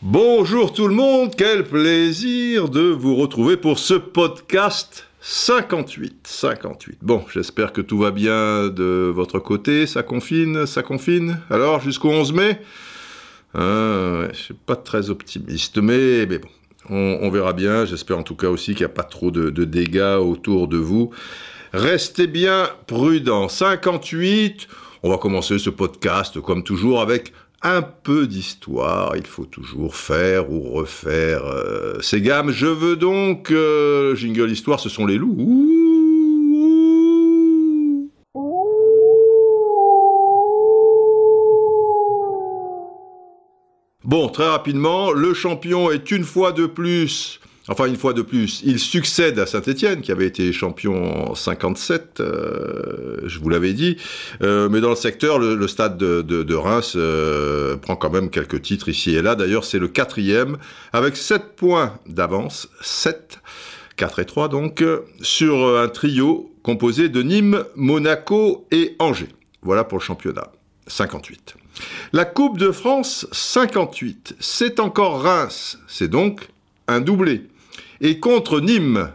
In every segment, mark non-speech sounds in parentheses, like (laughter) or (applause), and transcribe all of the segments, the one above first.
Bonjour tout le monde, quel plaisir de vous retrouver pour ce podcast 58. 58. Bon, j'espère que tout va bien de votre côté, ça confine, ça confine. Alors, jusqu'au 11 mai? Ouais, Je suis pas très optimiste, mais, bon, on, verra bien. J'espère en tout cas aussi qu'il n'y a pas trop de dégâts autour de vous. Restez bien prudents. 58. On va commencer ce podcast comme toujours avec un peu d'histoire. Il faut toujours faire ou refaire euh, ces gammes. Je veux donc euh, jingle histoire. Ce sont les loups. Bon, très rapidement, le champion est une fois de plus, enfin une fois de plus, il succède à Saint-Étienne qui avait été champion en 57, euh, je vous l'avais dit, Euh, mais dans le secteur, le, stade de, Reims euh, prend quand même quelques titres ici et là. D'ailleurs, c'est le quatrième avec 7 points d'avance, 7, 4 et 3 donc, sur un trio composé de Nîmes, Monaco et Angers. Voilà pour le championnat. 58. La Coupe de France 58, c'est encore Reims, c'est donc un doublé. Et contre Nîmes,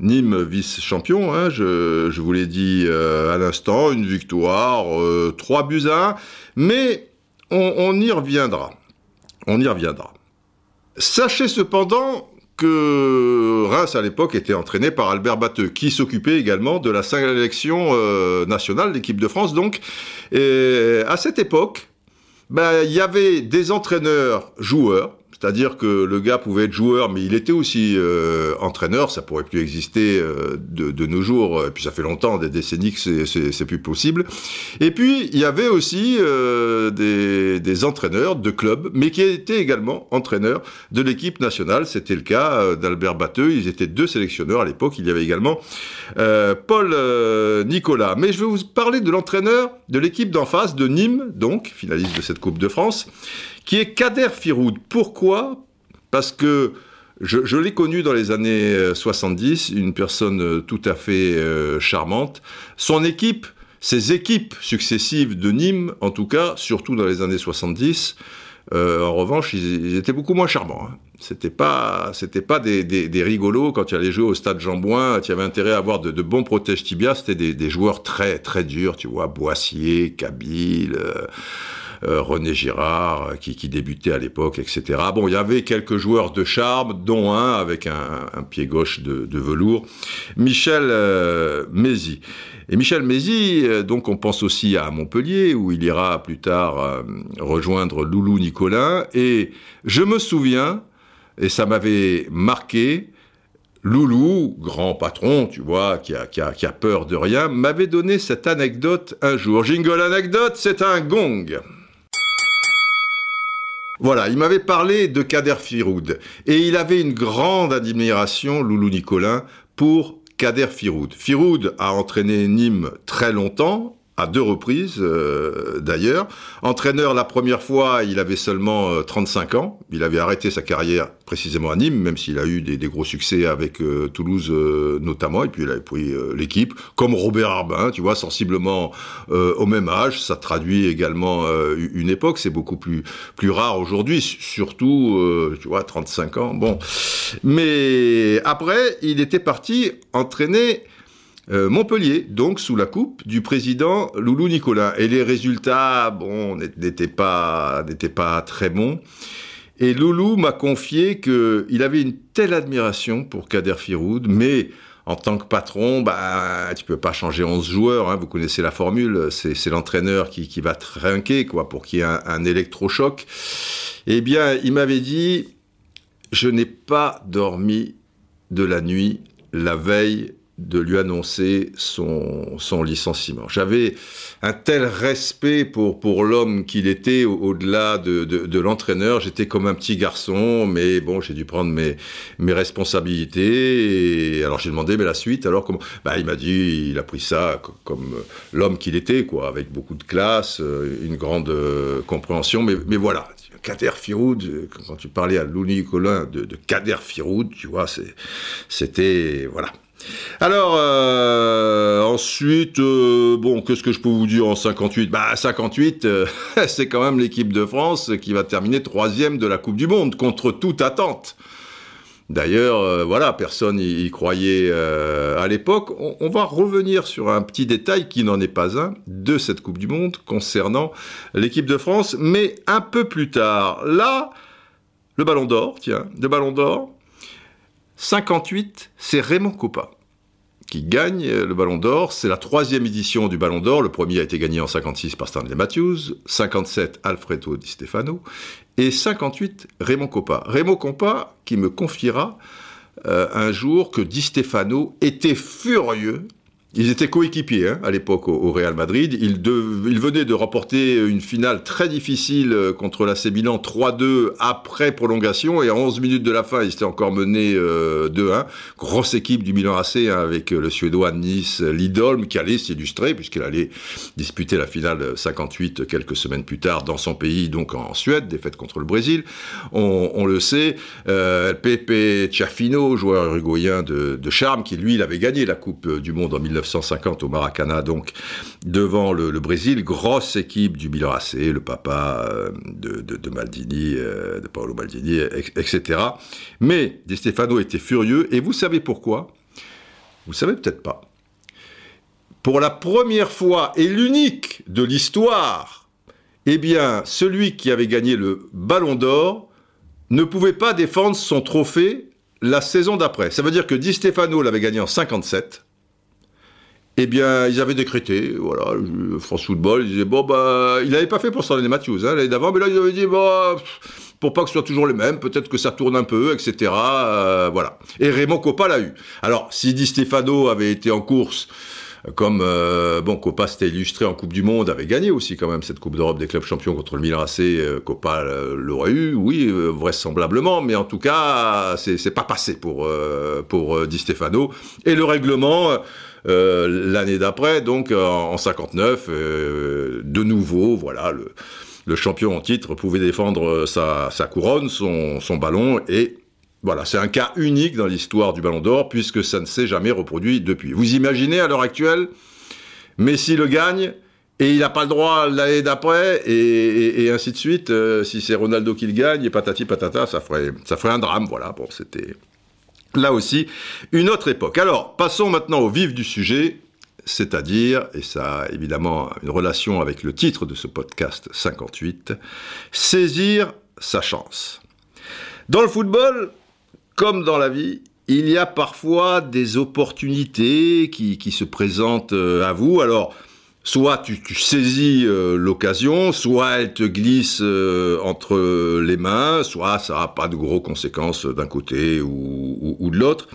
Nîmes vice-champion, hein, je, vous l'ai dit euh, à l'instant, une victoire, euh, 3 buts à 1, mais on, y reviendra. On y reviendra. Sachez cependant que Reims à l'époque était entraîné par Albert Batteux, qui s'occupait également de la sélection euh, nationale, l'équipe de France. Donc, à cette époque, ben, il y avait des entraîneurs joueurs, c'est-à-dire que le gars pouvait être joueur, mais il était aussi euh, entraîneur, ça pourrait plus exister euh, de, de nos jours, et puis ça fait longtemps, des décennies que c'est- plus possible. Et puis, il y avait aussi euh, des, des entraîneurs de clubs, mais qui étaient également entraîneurs de l'équipe nationale. C'était le cas euh, d'Albert Batteux, ils étaient deux sélectionneurs à l'époque, il y avait également euh, Paul euh, Nicolas. Mais je vais vous parler de l'entraîneur de l'équipe d'en face, de Nîmes, donc, finaliste de cette Coupe de France, qui est Kader Firoud. Pourquoi? Parce que je, l'ai connu dans les années euh, 70, une personne euh, tout à fait euh, charmante. Son équipe, ses équipes successives de Nîmes, en tout cas, surtout dans les années 70, euh, en revanche, ils, étaient beaucoup moins charmants. hein. C'était pas, c'était pas des, rigolos quand tu allais jouer au stade Jean-Bouin. Tu avais intérêt à avoir de, bons protèges tibias. C'était des, joueurs très très durs, tu vois, Boissier, Kabyle. euh, euh, René Girard, euh, qui, débutait à l'époque, etc. Bon, il y avait quelques joueurs de charme, dont un avec un, pied gauche de, velours, Michel euh, Mézy. Et Michel euh, donc on pense aussi à Montpellier, où il ira plus tard euh, rejoindre Loulou Nicolin. Et je me souviens, et ça m'avait marqué, Loulou, grand patron, tu vois, qui a, qui a, qui a peur de rien, m'avait donné cette anecdote un jour. Jingle anecdote, c'est un gong. Voilà, il m'avait parlé de Kader Firoud. Et il avait une grande admiration, Loulou Nicolin, pour Kader Firoud. Firoud a entraîné Nîmes très longtemps, à deux reprises euh, d'ailleurs. Entraîneur la première fois, il avait seulement euh, 35 ans. Il avait arrêté sa carrière précisément à Nîmes, même s'il a eu des, gros succès avec euh, Toulouse euh, notamment. Et puis il avait pris euh, l'équipe, comme Robert Arbin, tu vois, sensiblement euh, au même âge. Ça traduit également euh, une époque. C'est beaucoup plus plus rare aujourd'hui, surtout, euh, tu vois, 35 ans. Bon, mais après, il était parti entraîner euh, Montpellier, donc sous la coupe du président Loulou Nicolin. Et les résultats, bon, n'étaient pas, pas très bons. Et Loulou m'a confié qu'il avait une telle admiration pour Kader Firoud, mais en tant que patron, bah, tu peux pas changer 11 joueurs, hein, vous connaissez la formule, c'est, c'est l'entraîneur qui, qui va trinquer, quoi, pour qu'il y ait un, un électrochoc. Eh bien, il m'avait dit, je n'ai pas dormi de la nuit la veille de lui annoncer son, son licenciement. J'avais un tel respect pour, pour l'homme qu'il était au- au-delà de, de, l'entraîneur. J'étais comme un petit garçon, mais bon, j'ai dû prendre mes, mes responsabilités. Alors j'ai demandé, mais la suite, alors comment? Bah, Il m'a dit, il a pris ça co- comme l'homme qu'il était, quoi, avec beaucoup de classe, euh, une grande euh, compréhension. Mais, mais voilà, Kader Firoud, euh, quand tu parlais à Louni Colin de, de Kader Firoud, tu vois, c'était... Voilà. Alors, euh, ensuite, euh, bon, qu'est-ce que je peux vous dire en 58 Bah, 58, euh, (laughs) c'est quand même l'équipe de France qui va terminer troisième de la Coupe du Monde, contre toute attente. D'ailleurs, voilà, personne y, croyait à l'époque. On, va revenir sur un petit détail qui n'en est pas un de cette Coupe du Monde concernant l'équipe de France, mais un peu plus tard. Là, le Ballon d'Or, tiens, le Ballon d'Or, 58, c'est Raymond Coppa qui gagne le Ballon d'Or. C'est la troisième édition du Ballon d'Or. Le premier a été gagné en 56 par Stanley Matthews, 57 Alfredo Di Stefano et 58 Raymond Coppa. Raymond Coppa qui me confiera euh, un jour que Di Stefano était furieux ils étaient coéquipiers hein, à l'époque au, Real Madrid. Ils, venaient de remporter une finale très difficile euh, contre l'AC Milan 3-2 après prolongation et à 11 minutes de la fin, ils étaient encore menés 2-1. Euh, Grosse équipe du Milan AC hein, avec euh, le Suédois Nice Lidolm qui allait s'illustrer puisqu'il allait disputer la finale 58 quelques semaines plus tard dans son pays, donc en Suède, défaite contre le Brésil. On, le sait, Pepe Ciafino, joueur uruguayen de, de charme, qui lui, il avait gagné la Coupe du Monde en 19 1950 au Maracana, donc devant le, Brésil, grosse équipe du Milan le papa euh, de, Maldini, euh, de Paolo Maldini, etc. Mais Di Stefano était furieux, et vous savez pourquoi? Vous savez peut-être pas. Pour la première fois et l'unique de l'histoire, eh bien, celui qui avait gagné le Ballon d'Or ne pouvait pas défendre son trophée la saison d'après. Ça veut dire que Di Stefano l'avait gagné en 57, eh bien, ils avaient décrété, voilà, France Football, ils disaient, bon, bah, il n'avait pas fait pour Stanley Matthews, hein, l'année d'avant, mais là, ils avaient dit, bah, pour pas que ce soit toujours les mêmes, peut-être que ça tourne un peu, etc., euh, voilà. Et Raymond Coppa l'a eu. Alors, si Di Stefano avait été en course, comme euh, bon Coppa s'était illustré en Coupe du Monde, avait gagné aussi quand même cette Coupe d'Europe des clubs champions contre le Milan AC, euh, l'aurait eu, oui vraisemblablement, mais en tout cas c'est pas passé pour pour Di Stefano et le règlement euh, l'année d'après, donc en, 59, euh, de nouveau, voilà, le, champion en titre pouvait défendre sa, couronne, son, ballon, et voilà, c'est un cas unique dans l'histoire du Ballon d'Or, puisque ça ne s'est jamais reproduit depuis. Vous imaginez à l'heure actuelle, Messi le gagne, et il n'a pas le droit l'année d'après, et, ainsi de suite. Euh, si c'est Ronaldo qui le gagne, et patati patata, ça ferait, ça ferait un drame. Voilà, bon, c'était là aussi une autre époque. Alors, passons maintenant au vif du sujet, c'est-à-dire, et ça a évidemment une relation avec le titre de ce podcast 58, saisir sa chance. Dans le football, comme dans la vie, il y a parfois des opportunités qui, se présentent euh, à vous. Alors, soit tu, saisis euh, l'occasion, soit elle te glisse euh, entre les mains, soit ça n'a pas de gros conséquences d'un côté ou, de l'autre.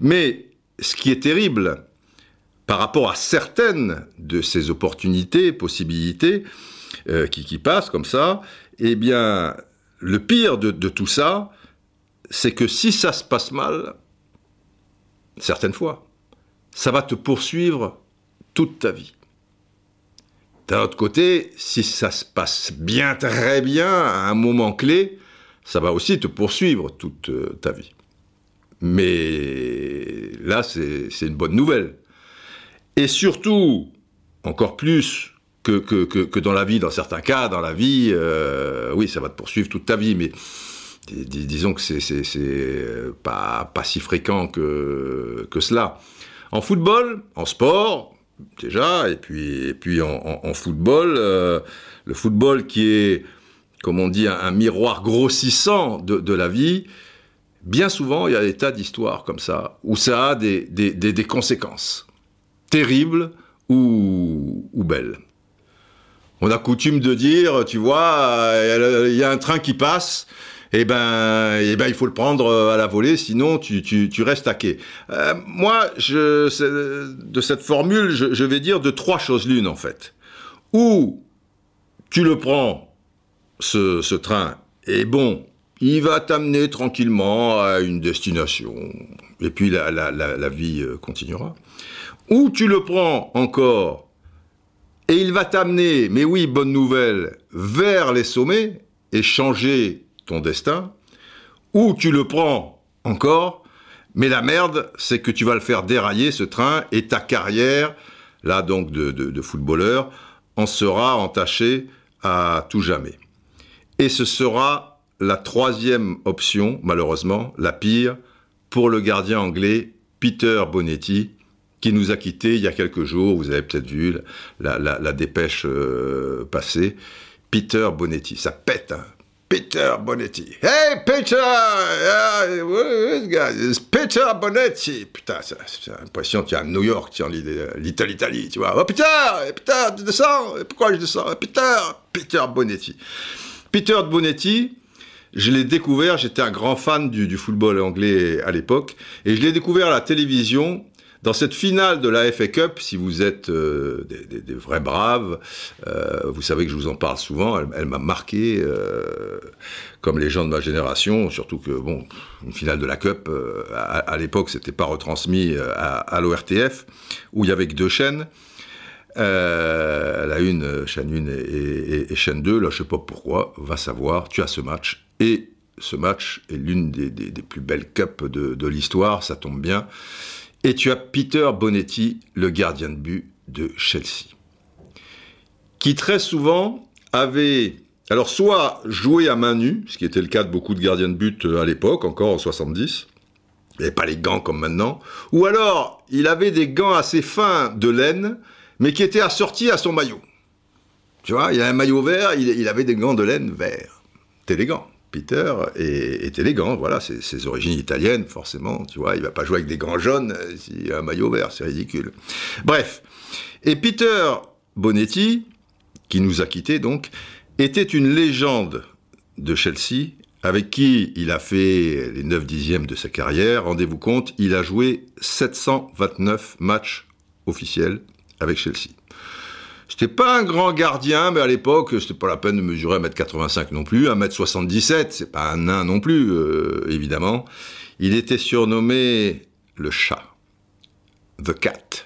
Mais ce qui est terrible par rapport à certaines de ces opportunités, possibilités euh, qui, passent comme ça, eh bien, le pire de tout ça, c'est que si ça se passe mal, certaines fois, ça va te poursuivre toute ta vie. D'un autre côté, si ça se passe bien, très bien, à un moment clé, ça va aussi te poursuivre toute euh, ta vie. Mais là, c'est une bonne nouvelle. Et surtout, encore plus que, dans la vie, dans certains cas, dans la vie, euh, oui, ça va te poursuivre toute ta vie, mais disons que c'est euh, pas, pas si fréquent que, que cela. En football, en sport, déjà, et puis, et puis en, football, euh, le football qui est, comme on dit, un, miroir grossissant de, la vie, bien souvent, il y a des tas d'histoires comme ça, où ça a des, des, conséquences terribles ou, ou, belles. On a coutume de dire, tu vois, il y a un train qui passe, eh ben, eh ben, il faut le prendre euh, à la volée, sinon tu, tu, restes quai. Euh, moi, je, de cette formule, je, vais dire de trois choses l'une en fait. Ou tu le prends, ce, train, et bon, il va t'amener tranquillement à une destination, et puis la, la, la, la vie euh, continuera. Ou tu le prends encore, et il va t'amener, mais oui, bonne nouvelle, vers les sommets, et changer ton destin, ou tu le prends encore, Mais la merde, c'est que tu vas le faire dérailler, ce train, et ta carrière, là donc de, de footballeur, en sera entachée à tout jamais. Et ce sera la troisième option, malheureusement, la pire, pour le gardien anglais Peter Bonetti, qui nous a quittés il y a quelques jours. Vous avez peut-être vu la, dépêche euh, passer. Peter Bonetti, ça pète, hein. Peter Bonetti. Hey Peter! Peter Bonetti! Putain, c'est l'impression que tu es à New York, tu es en l'Italie, tu vois. Oh Peter! Peter, tu descends! Pourquoi je descends? Peter! Peter Bonetti. Peter Bonetti, je l'ai découvert, j'étais un grand fan du, football anglais à l'époque, et je l'ai découvert à la télévision dans cette finale de la FA Cup, si vous êtes euh, des, vrais braves, euh, vous savez que je vous en parle souvent, elle, m'a marqué euh, comme les gens de ma génération, surtout que, bon, une finale de la Cup, à, l'époque, c'était pas retransmis à, l'ORTF, où il y avait que deux chaînes. la une, chaîne 1 et, et, chaîne 2, là je sais pas pourquoi, va savoir, tu as ce match, et ce match est l'une des, plus belles cups de, l'histoire, ça tombe bien. Et tu as Peter Bonetti, le gardien de but de Chelsea, qui très souvent avait, alors soit joué à main nue, ce qui était le cas de beaucoup de gardiens de but euh, à l'époque, encore en 70, il n'avait pas les gants comme maintenant, ou alors il avait des gants assez fins de laine, mais qui étaient assortis à son maillot. Tu vois, il a un maillot vert, il, avait des gants de laine verts. élégant. Peter est, élégant, voilà, c'est ses origines italiennes, forcément, tu vois, il va pas jouer avec des gants jaunes euh, s'il a un maillot vert, c'est ridicule. Bref, et Peter Bonetti, qui nous a quittés donc, était une légende de Chelsea, avec qui il a fait les 9 dixièmes de sa carrière. Rendez-vous compte, il a joué 729 matchs officiels avec Chelsea. C'était pas un grand gardien, mais à l'époque, c'était pas la peine de mesurer 1m85 non plus, 1m77, c'est pas un nain non plus, euh, évidemment. Il était surnommé le chat, the cat.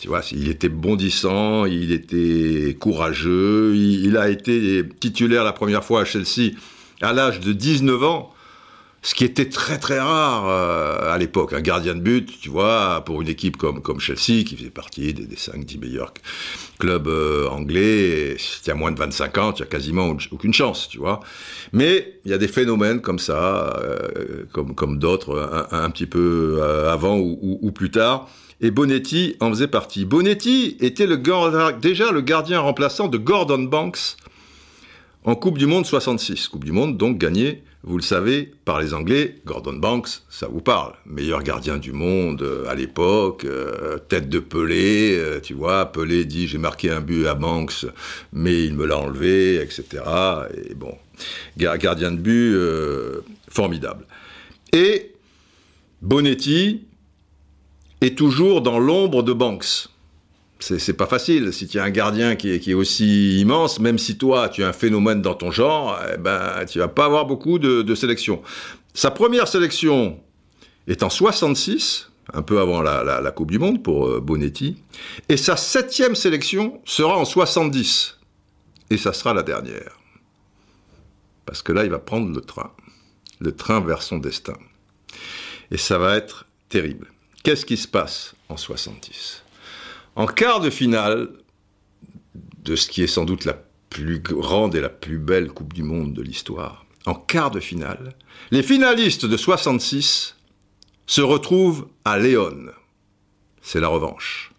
Tu vois, il était bondissant, il était courageux, il a été titulaire la première fois à Chelsea à l'âge de 19 ans ce qui était très très rare euh, à l'époque. Un gardien de but, tu vois, pour une équipe comme, comme Chelsea, qui faisait partie des, des 5-10 meilleurs clubs euh, anglais, si tu as moins de 25 ans, tu as quasiment aucune chance, tu vois. Mais il y a des phénomènes comme ça, euh, comme, comme d'autres, un, petit peu avant ou, ou, plus tard. Et Bonetti en faisait partie. Bonetti était le, déjà le gardien remplaçant de Gordon Banks en Coupe du Monde 66. Coupe du Monde donc gagnée vous le savez, par les Anglais, Gordon Banks, ça vous parle. Meilleur gardien du monde euh, à l'époque, euh, tête de Pelé, euh, tu vois, Pelé dit j'ai marqué un but à Banks, mais il me l'a enlevé, etc. Et bon, gardien de but formidable. Et Bonetti est toujours dans l'ombre de Banks c'est pas facile. Si tu as un gardien qui est, aussi immense, même si toi, tu as un phénomène dans ton genre, eh ben, tu vas pas avoir beaucoup de, sélections. Sa première sélection est en 66, un peu avant la, Coupe du Monde pour euh, Bonetti, et sa septième sélection sera en 70, et ça sera la dernière. Parce que là, il va prendre le train, le train vers son destin. Et ça va être terrible. Qu'est-ce qui se passe en 70 en quart de finale de ce qui est sans doute la plus grande et la plus belle Coupe du Monde de l'histoire, en quart de finale, les finalistes de 66 se retrouvent à Léon. C'est la revanche.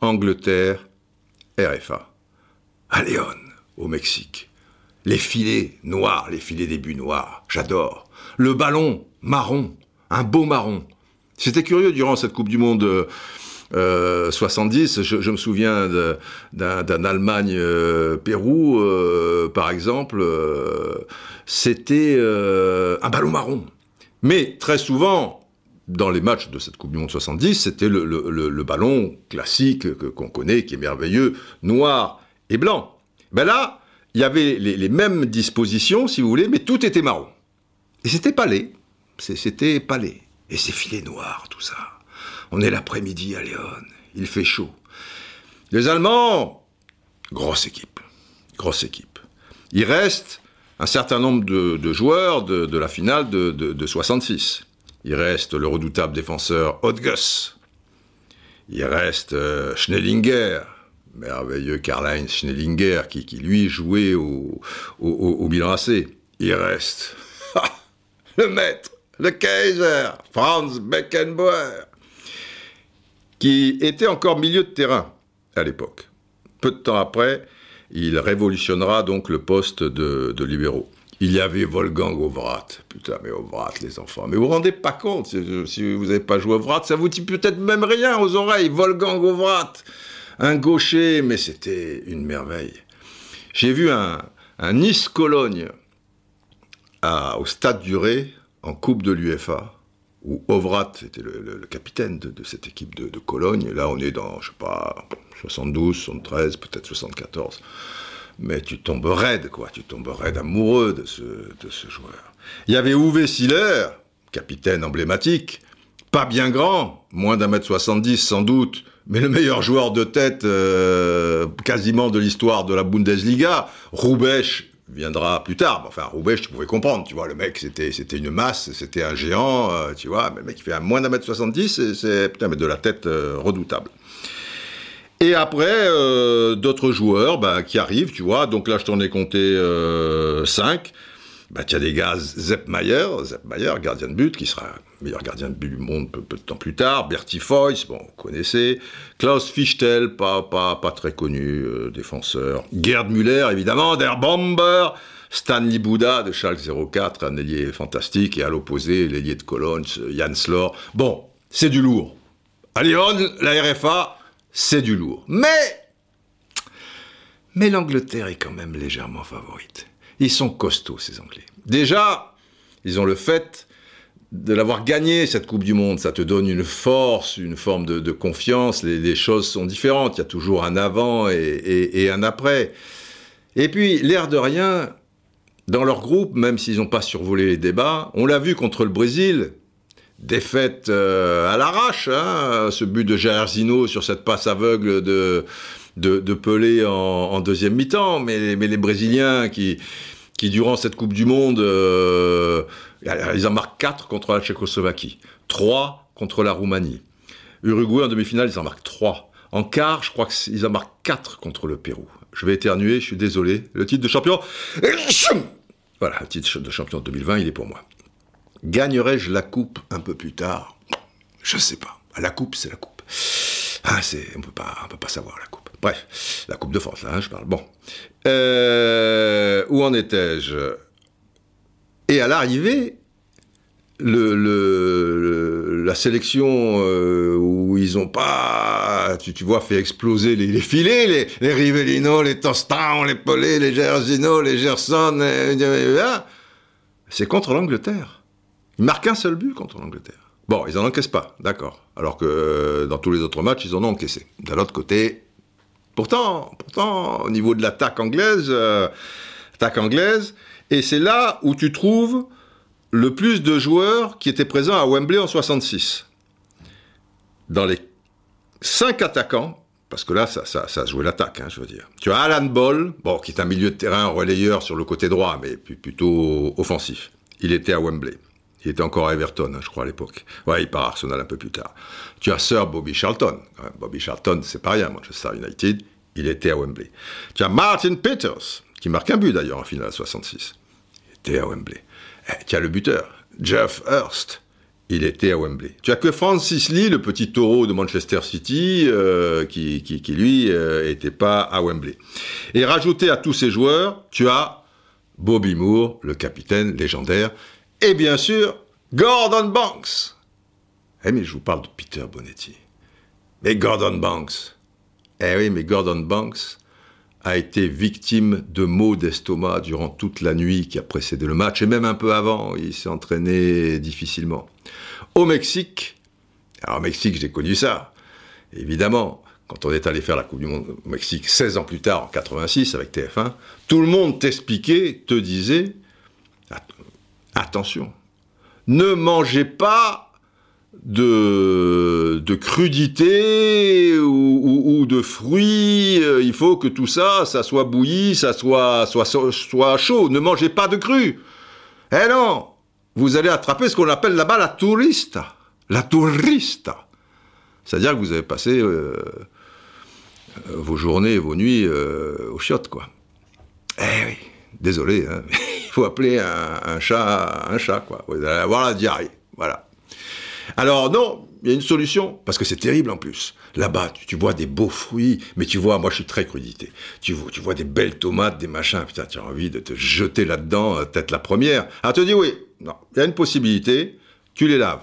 Angleterre, RFA. À Léon, au Mexique. Les filets noirs, les filets des buts noirs, j'adore. Le ballon marron, un beau marron. C'était curieux durant cette Coupe du Monde 70, euh, je, me souviens d'un Allemagne-Pérou, euh, par exemple, euh, c'était un ballon marron. Mais très souvent, dans les matchs de cette Coupe du Monde 70, c'était le, ballon classique qu'on connaît, qui est merveilleux, noir et blanc. Ben là, il y avait les, mêmes dispositions, si vous voulez, mais tout était marron. Et c'était palais. C'était palais. Et c'est filet noir, tout ça. On est l'après-midi à Léon, il fait chaud. Les Allemands, grosse équipe, grosse équipe. Il reste un certain nombre de, joueurs de, la finale de, 66. Il reste le redoutable défenseur Odgus. Il reste euh, Schnellinger, merveilleux Karl-Heinz Schnellinger, qui, lui jouait au, au, bilan. Il reste (laughs) le maître, le Kaiser, Franz Beckenbauer, qui était encore milieu de terrain à l'époque. Peu de temps après, il révolutionnera donc le poste de, de libéraux. Il y avait Wolfgang Ovrat. Putain, mais Ovrat, les enfants. Mais vous vous rendez pas compte, si vous n'avez pas joué Ovrat, ça vous dit peut-être même rien aux oreilles. Wolfgang Ovrat, un gaucher, mais c'était une merveille. J'ai vu un, Nice-Cologne au Stade du Ré, en Coupe de l'UFA, où Ovrat était le, capitaine de, cette équipe de, Cologne. Là, on est dans, je sais pas, 72, 73, peut-être 74 mais tu tombes raide, quoi. Tu tombes raide amoureux de ce, joueur. Il y avait Uwe Siller, capitaine emblématique, pas bien grand, moins d'un mètre 70 sans doute, mais le meilleur joueur de tête euh, quasiment de l'histoire de la Bundesliga. Roubesch viendra plus tard. Enfin, Roubesch, tu pouvais comprendre, tu vois, le mec, c'était, une masse, c'était un géant, euh, tu vois, mais le mec, il fait moins d'un mètre 70, c'est, putain, mais de la tête euh, redoutable. Et après, euh, d'autres joueurs bah, qui arrivent, tu vois. Donc là, je t'en ai compté euh, 5. Bah, tu as des gars, Zepp Mayer, Zepp Mayer, gardien de but, qui sera meilleur gardien de but du monde peu, de temps plus tard. Bertie Foyce, bon, vous connaissez. Klaus Fichtel, pas, pas, pas très connu, euh, défenseur. Gerd Müller, évidemment, Der Bomber. Stanley Bouda de Schalke 04, un ailier fantastique. Et à l'opposé, l'ailier de Cologne, Jan Slor. Bon, c'est du lourd. À Lyon, la RFA, c'est du lourd. Mais, mais l'Angleterre est quand même légèrement favorite. Ils sont costauds, ces Anglais. Déjà, ils ont le fait de l'avoir gagné, cette Coupe du Monde. Ça te donne une force, une forme de, confiance. Les, choses sont différentes. Il y a toujours un avant et, un après. Et puis, l'air de rien, dans leur groupe, même s'ils n'ont pas survolé les débats, on l'a vu contre le Brésil, défaite euh, à l'arrache, hein, ce but de Jairzinho sur cette passe aveugle de, de, Pelé en, deuxième mi-temps, mais, les Brésiliens qui, durant cette Coupe du Monde, euh, ils en marquent 4 contre la Tchécoslovaquie, 3 contre la Roumanie. Uruguay en demi-finale, ils en marquent 3. En quart, je crois qu'ils en marquent 4 contre le Pérou. Je vais éternuer, je suis désolé. Le titre de champion... Voilà, le titre de champion 2020, il est pour moi. Gagnerai-je la coupe un peu plus tard? Je sais pas. La coupe, c'est la coupe. Ah, on peut pas, peut pas savoir la coupe. Bref, la coupe de France, là, hein, je parle. Bon, euh, où en étais-je? Et à l'arrivée, la sélection euh, où ils ont pas, tu, vois, fait exploser les, filets, les, Rivellino, les Tostão, les Pelé, les Gersino, les Gerson, c'est contre l'Angleterre. Ils marquent un seul but contre l'Angleterre. Bon, ils n'en encaissent pas, d'accord. Alors que euh, dans tous les autres matchs, ils en ont encaissé. D'un autre côté, pourtant, au niveau de l'attaque anglaise, euh, anglaise, et c'est là où tu trouves le plus de joueurs qui étaient présents à Wembley en 66. Dans les cinq attaquants, parce que là, ça, ça, ça joué l'attaque, hein, je veux dire. Tu as Alan Ball, qui est un milieu de terrain relayeur sur le côté droit, mais plutôt offensif. Il était à Wembley. Il était encore à Everton, je crois, à l'époque. Ouais, il part à Arsenal un peu plus tard. Tu as Sir Bobby Charlton. Bobby Charlton, c'est pas rien, Manchester United. Il était à Wembley. Tu as Martin Peters, qui marque un but d'ailleurs en finale à 66. Il était à Wembley. Eh, tu as le buteur, Jeff Hurst. Il était à Wembley. Tu as que Francis Lee, le petit taureau de Manchester City, euh, qui, qui, qui, lui n'était euh, pas à Wembley. Et rajouté à tous ces joueurs, tu as Bobby Moore, le capitaine légendaire, et bien sûr, Gordon Banks. Eh mais je vous parle de Peter Bonetti. Mais Gordon Banks. Eh oui, mais Gordon Banks a été victime de maux d'estomac durant toute la nuit qui a précédé le match, et même un peu avant, il s'est entraîné difficilement. Au Mexique, alors au Mexique j'ai connu ça, évidemment, quand on est allé faire la Coupe du Monde au Mexique 16 ans plus tard, en 86, avec TF1, tout le monde t'expliquait, te disait, attention, ne mangez pas de, de crudité ou, de fruits, il faut que tout ça, ça soit bouilli, ça soit, soit, chaud, ne mangez pas de cru. Eh non vous allez attraper ce qu'on appelle là-bas la tourista. La tourista. C'est-à-dire que vous avez passé euh, euh, vos journées vos nuits euh, au chiottes, quoi. Eh oui, désolé, hein, (laughs) il faut appeler un, chat un chat, quoi. Vous allez avoir la diarrhée, voilà. Alors non, il y a une solution, parce que c'est terrible en plus. Là-bas, tu, vois des beaux fruits, mais tu vois, moi je suis très crudité. Tu vois, tu vois des belles tomates, des machins, putain, tu as envie de te jeter là-dedans, peut-être la première. Ah, te dis oui, non, il y a une possibilité, tu les laves.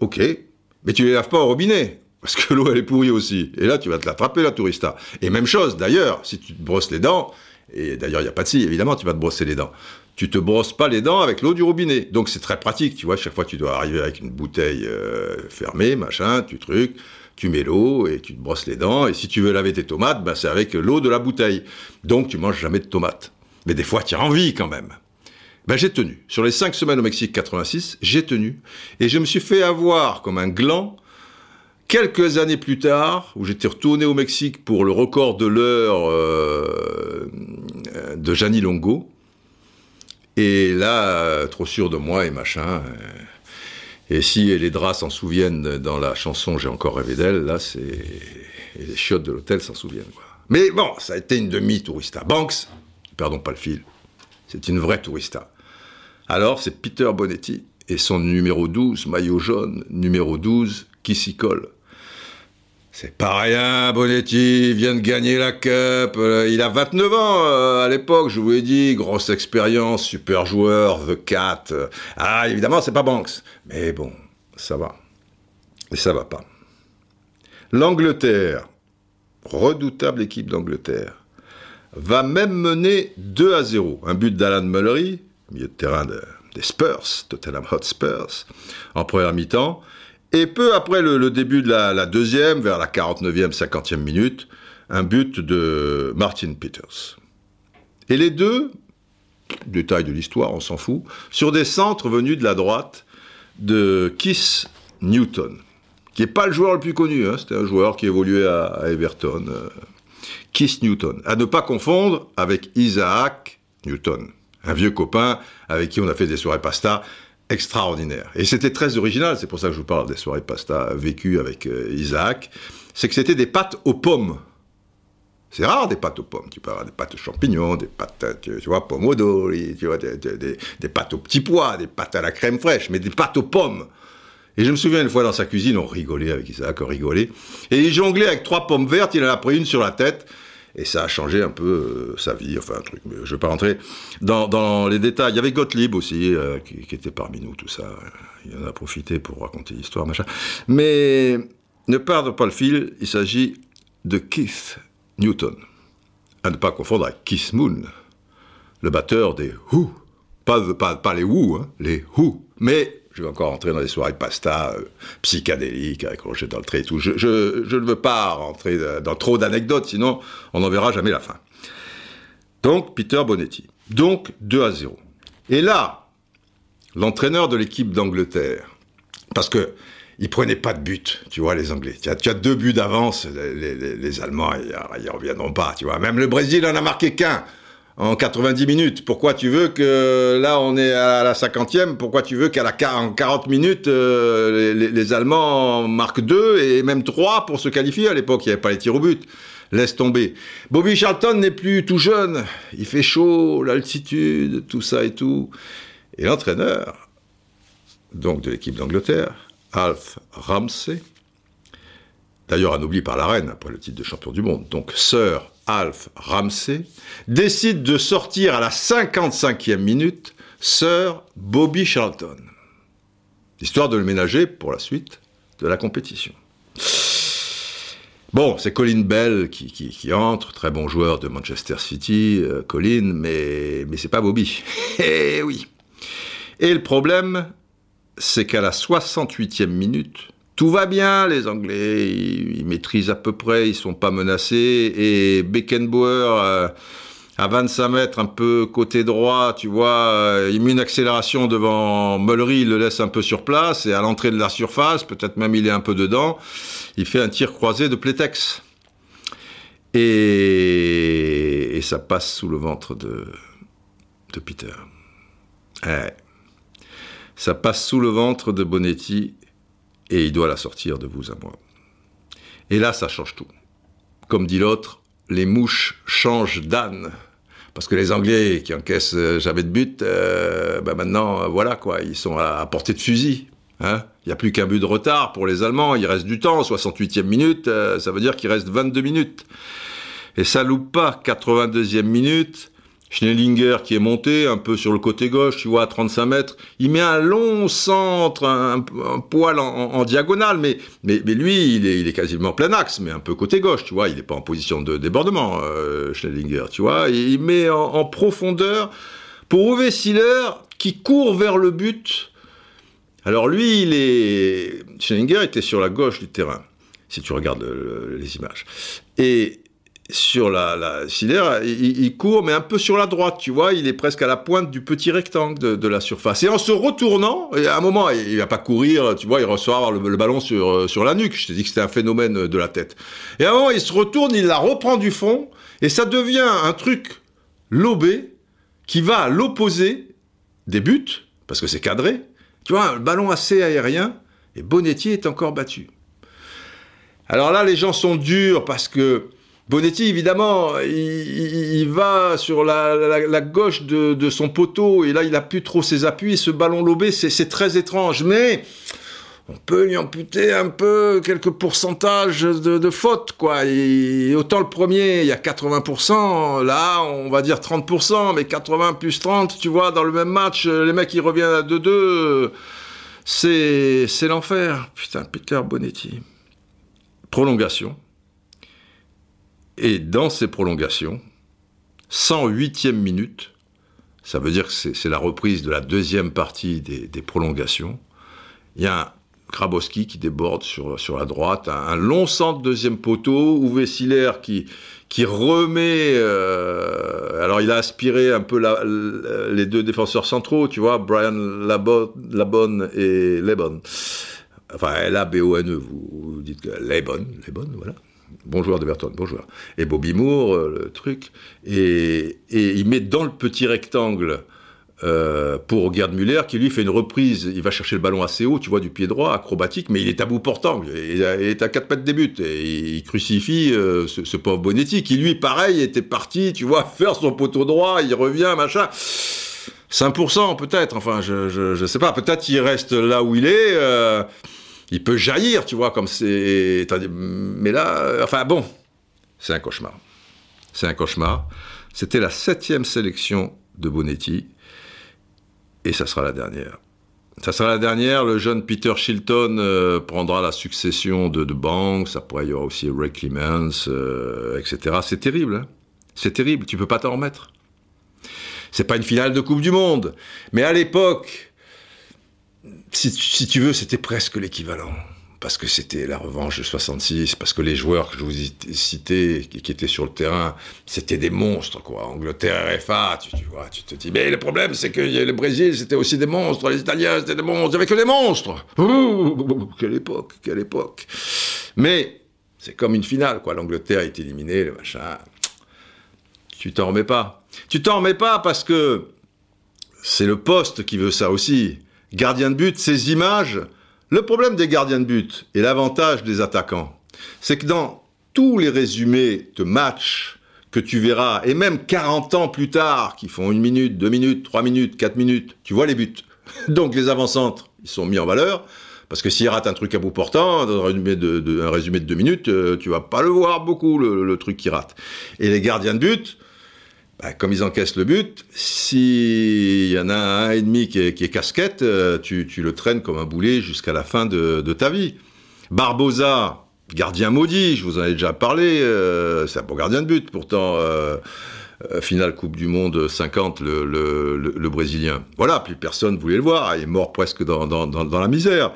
Ok, mais tu les laves pas au robinet, parce que (laughs) l'eau elle est pourrie aussi. Et là, tu vas te l'attraper la tourista. Et même chose, d'ailleurs, si tu te brosses les dents, et d'ailleurs il n'y a pas de si, évidemment, tu vas te brosser les dents. Tu te brosses pas les dents avec l'eau du robinet. Donc c'est très pratique, tu vois, chaque fois tu dois arriver avec une bouteille euh, fermée, machin, tu trucs tu mets l'eau et tu te brosses les dents. Et si tu veux laver tes tomates, ben, c'est avec l'eau de la bouteille. Donc tu manges jamais de tomates. Mais des fois, tu as envie quand même. Ben, j'ai tenu. Sur les cinq semaines au Mexique 86, j'ai tenu. Et je me suis fait avoir comme un gland quelques années plus tard, où j'étais retourné au Mexique pour le record de l'heure euh, de Gianni Longo. Et là, euh, trop sûr de moi et machin. Euh, et si les draps s'en souviennent dans la chanson J'ai encore rêvé d'elle, là, c'est. Et les chiottes de l'hôtel s'en souviennent. Mais bon, ça a été une demi-tourista. Banks, perdons pas le fil, c'est une vraie tourista. Alors, c'est Peter Bonetti et son numéro 12, maillot jaune, numéro 12, qui s'y colle. C'est pas rien, Bonetti vient de gagner la Cup. Euh, il a 29 ans euh, à l'époque, je vous l'ai dit, grosse expérience, super joueur, The Cat. Ah, évidemment, c'est pas Banks. Mais bon, ça va. Et ça va pas. L'Angleterre, redoutable équipe d'Angleterre, va même mener 2 à 0. Un but d'Alan Mullery, milieu de terrain des Spurs, Tottenham Hotspurs, en première mi-temps. Et peu après le, début de la, deuxième, vers la 49e, 50e minute, un but de Martin Peters. Et les deux, détail de l'histoire, on s'en fout, sur des centres venus de la droite de Keith Newton, qui n'est pas le joueur le plus connu, hein, c'était un joueur qui évoluait à, Everton. Euh, Keith Newton, à ne pas confondre avec Isaac Newton, un vieux copain avec qui on a fait des soirées pasta extraordinaire. Et c'était très original, c'est pour ça que je vous parle des soirées pasta vécues avec euh, Isaac, c'est que c'était des pâtes aux pommes. C'est rare des pâtes aux pommes. Tu peux avoir des pâtes aux champignons, des pâtes, tu, vois, pomodori, tu vois, des, pâtes aux petits pois, des pâtes à la crème fraîche, mais des pâtes aux pommes. Et je me souviens une fois dans sa cuisine, on rigolait avec Isaac, on rigolait. Et il jonglait avec trois pommes vertes, il en a pris une sur la tête et ça a changé un peu euh, sa vie, enfin un truc, mais je ne vais pas rentrer dans, les détails. Il y avait Gottlieb aussi, euh, qui, était parmi nous, tout ça. Il en a profité pour raconter l'histoire, machin. Mais ne perdons pas le fil, il s'agit de Keith Newton. À ne pas confondre avec Keith Moon, le batteur des Who. Pas, pas, les Who, hein, les Who. Mais je vais encore rentrer dans des soirées pasta euh, psychédéliques avec Roger Daltrey et tout. Je, ne veux pas rentrer dans trop d'anecdotes, sinon on n'en verra jamais la fin. Donc, Peter Bonetti. Donc, 2 à 0. Et là, l'entraîneur de l'équipe d'Angleterre, parce que ils prenaient pas de but, tu vois, les Anglais. Tu as, deux buts d'avance, les, Allemands, ils, n'y reviendront pas, tu vois. Même le Brésil en a marqué qu'un en 90 minutes. Pourquoi tu veux que là on est à la 50e Pourquoi tu veux qu'à la 40 minutes euh, les, Allemands marquent 2 et même 3 pour se qualifier à l'époque? Il n'y avait pas les tirs au but. Laisse tomber. Bobby Charlton n'est plus tout jeune. Il fait chaud, l'altitude, tout ça et tout. Et l'entraîneur, donc de l'équipe d'Angleterre, Alf Ramsey, d'ailleurs anobli par la reine après le titre de champion du monde, donc Sir Alf Ramsey, décide de sortir à la 55e minute Sir Bobby Charlton, histoire de le ménager pour la suite de la compétition. Bon, c'est Colin Bell qui, entre, très bon joueur de Manchester City, euh, Colin, mais, mais c'est pas Bobby. (laughs) Eh oui. Et le problème, c'est qu'à la 68e minute, tout va bien, les Anglais, ils, maîtrisent à peu près, ils sont pas menacés. Et Beckenbauer, euh, à 25 mètres, un peu côté droit, tu vois, euh, il met une accélération devant Mullery, il le laisse un peu sur place. Et à l'entrée de la surface, peut-être même il est un peu dedans, il fait un tir croisé de Plétex. Et, ça passe sous le ventre de, de Peter. Ça passe sous le ventre de Bonetti et il doit la sortir de vous à moi. Et là, ça change tout. Comme dit l'autre, les mouches changent d'âne. Parce que les Anglais qui encaissent euh, jamais de but, euh, ben maintenant, euh, voilà quoi, ils sont à, portée de fusil. Hein il n'y a plus qu'un but de retard pour les Allemands, il reste du temps, 68e minute, ça veut dire qu'il reste 22 minutes. Et ça loupe pas, 82e minute, Schnellinger qui est monté un peu sur le côté gauche, tu vois, à 35 mètres, il met un long centre, un, poil en, diagonale, mais, lui, il est, il est, quasiment plein axe, mais un peu côté gauche, tu vois, il n'est pas en position de débordement, euh, Schnellinger, tu vois, il met en, profondeur pour Uwe Siller qui court vers le but. Alors lui, il est... Schnellinger était sur la gauche du terrain, si tu regardes les images. Et sur la, la il, court, mais un peu sur la droite, tu vois, il est presque à la pointe du petit rectangle de, la surface. Et en se retournant, à un moment, il va pas courir, tu vois, il reçoit le, le ballon sur, euh, sur la nuque. Je t'ai dit que c'était un phénomène de la tête. Et à un moment, il se retourne, il la reprend du fond, et ça devient un truc lobé qui va à l'opposé des buts, parce que c'est cadré. Tu vois, un ballon assez aérien, et Bonetti est encore battu. Alors là, les gens sont durs parce que Bonetti, évidemment, il, va sur la, gauche de, son poteau et là, il n'a plus trop ses appuis. ce ballon lobé, c'est très étrange. Mais on peut lui amputer un peu quelques pourcentages de, fautes, quoi. autant le premier, il y a 80%, là, on va dire 30%, mais 80 plus 30, tu vois, dans le même match, les mecs, ils reviennent à 2-2. C'est l'enfer. Putain, Peter Bonetti. Prolongation. Et dans ces prolongations, 108e minute, ça veut dire que c'est la reprise de la deuxième partie des, prolongations, il y a un Grabowski qui déborde sur, sur la droite, un, long centre deuxième poteau, Uwe Siller qui, qui remet... Euh, alors il a aspiré un peu les deux défenseurs centraux, tu vois, Brian Labonne et Lebon. Enfin, L-A-B-O-N-E, vous dites que Lebon, Lebon, voilà bonjour d'Everton, bonjour. Et Bobby Moore, euh, le truc. Et, il met dans le petit rectangle euh, pour Gerd Müller, qui lui fait une reprise. Il va chercher le ballon assez haut, tu vois, du pied droit, acrobatique, mais il est à bout portant. Il, est à 4 mètres des buts. Et il crucifie euh, ce, pauvre Bonetti, qui lui, pareil, était parti, tu vois, (laughs) faire son poteau droit, il revient, machin. 5% peut-être, enfin, je, ne sais pas, peut-être il reste là où il est il peut jaillir, tu vois, comme c'est. Mais là, enfin bon, c'est un cauchemar. C'est un cauchemar. C'était la septième sélection de Bonetti, et ça sera la dernière. Ça sera la dernière. Le jeune Peter Shilton euh, prendra la succession de, de Banks. Après, il y aura aussi Ray Clemens, euh, etc. C'est terrible. Hein c'est terrible. Tu peux pas t'en remettre. C'est pas une finale de Coupe du Monde. Mais à l'époque, si, tu veux, c'était presque l'équivalent. Parce que c'était la revanche de 66, parce que les joueurs que je vous ai cités, qui, étaient sur le terrain, c'était des monstres, quoi. Angleterre, RFA, tu, te dis, mais le problème, c'est que le Brésil, c'était aussi des monstres, les Italiens, c'était des monstres, il n'y avait que des monstres. quelle époque, quelle époque. Mais, c'est comme une finale, quoi. L'Angleterre est éliminée, le machin. Tu t'en remets pas. Tu t'en remets pas parce que c'est le poste qui veut ça aussi gardien de but, ces images. Le problème des gardiens de but et l'avantage des attaquants, c'est que dans tous les résumés de matchs que tu verras, et même 40 ans plus tard, qui font une minute, deux minutes, trois minutes, quatre minutes, tu vois les buts. (laughs) Donc les avant-centres, ils sont mis en valeur, parce que s'il rate un truc à bout portant, dans un résumé de, deux minutes, euh, tu vas pas le voir beaucoup, le, le truc qui rate. Et les gardiens de but, bah, comme ils encaissent le but, s'il y en a un et demi qui est, casquette, euh, tu, le traînes comme un boulet jusqu'à la fin de, ta vie. Barbosa, gardien maudit, je vous en ai déjà parlé, euh, c'est un bon gardien de but, pourtant, euh, finale Coupe du Monde 50, le, Brésilien. Voilà, plus personne voulait le voir, il est mort presque dans, dans la misère.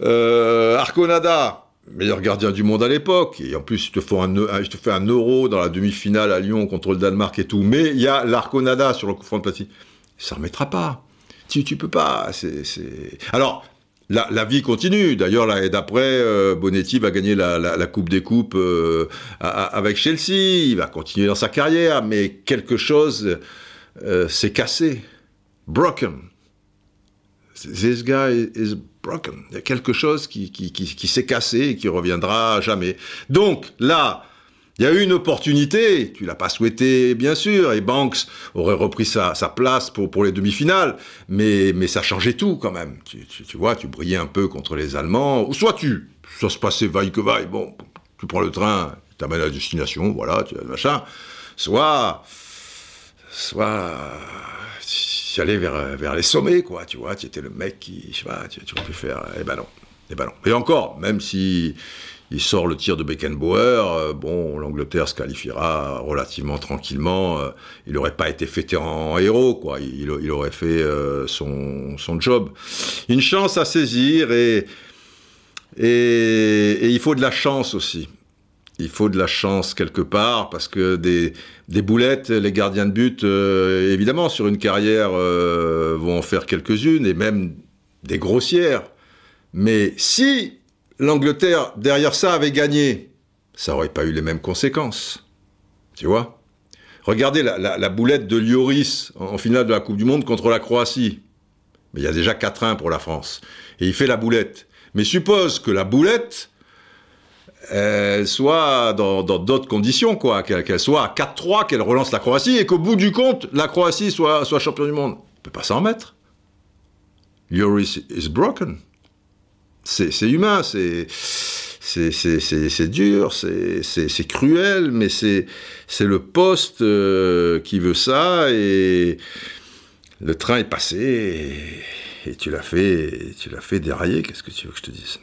Arconada, meilleur gardien du monde à l'époque, et en plus, il te, fait un, fait un euro dans la demi-finale à Lyon contre le Danemark et tout, mais il y a l'Arconada sur le coup franc de platine. Ça ne remettra pas. Tu, tu peux pas. Alors, la, vie continue. D'ailleurs, d'après, euh, Bonetti va gagner la, Coupe des Coupes euh, avec Chelsea. Il va continuer dans sa carrière, mais quelque chose euh, s'est cassé. Broken. This guy is Il y a quelque chose qui, s'est cassé et qui reviendra jamais. Donc là, il y a eu une opportunité, tu l'as pas souhaité bien sûr, et Banks aurait repris sa, place pour, les demi-finales, mais, ça changeait tout quand même. Tu, vois, tu brillais un peu contre les Allemands, soit tu, ça se passait vaille que vaille, bon, tu prends le train, tu t'amènes à la destination, voilà, tu machin, soit, soit, tu allais vers, vers les sommets, quoi, tu vois, tu étais le mec qui, tu, aurais pu faire, eh ben non. Et encore, même si il sort le tir de Beckenbauer, euh, bon, l'Angleterre se qualifiera relativement tranquillement, euh, il n'aurait pas été fêté en héros, quoi, il, il aurait fait euh, son, son job. Une chance à saisir et, et, il faut de la chance aussi. Il faut de la chance quelque part parce que des, boulettes, les gardiens de but, euh, évidemment, sur une carrière, euh, vont en faire quelques-unes et même des grossières. Mais si l'Angleterre, derrière ça, avait gagné, ça n'aurait pas eu les mêmes conséquences. Tu vois? Regardez la, boulette de Lloris en, finale de la Coupe du Monde contre la Croatie. Mais il y a déjà 4-1 pour la France. Et il fait la boulette. Mais suppose que la boulette elle soit dans d'autres conditions, quoi. Qu'elle qu soit à 4-3, qu'elle relance la Croatie, et qu'au bout du compte, la Croatie soit, soit champion du monde. On peut pas s'en mettre. Lloris is broken c'est humain, c'est c'est dur, c'est cruel, mais c'est le poste euh, qui veut ça et le train est passé et, et tu l'as fait, tu l'as fait dérailler. Qu'est-ce que tu veux que je te dise?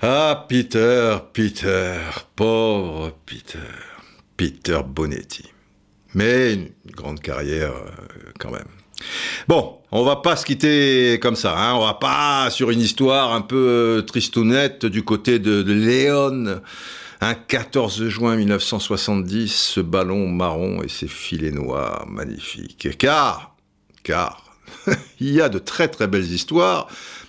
Ah, Peter, Peter, pauvre Peter, Peter Bonetti. Mais une grande carrière euh, quand même. Bon, on va pas se quitter comme ça, hein. on va pas sur une histoire un peu tristounette du côté de, de Léon. Un 14 juin 1970, ce ballon marron et ses filets noirs magnifiques. Car, car, (laughs) il y a de très très belles histoires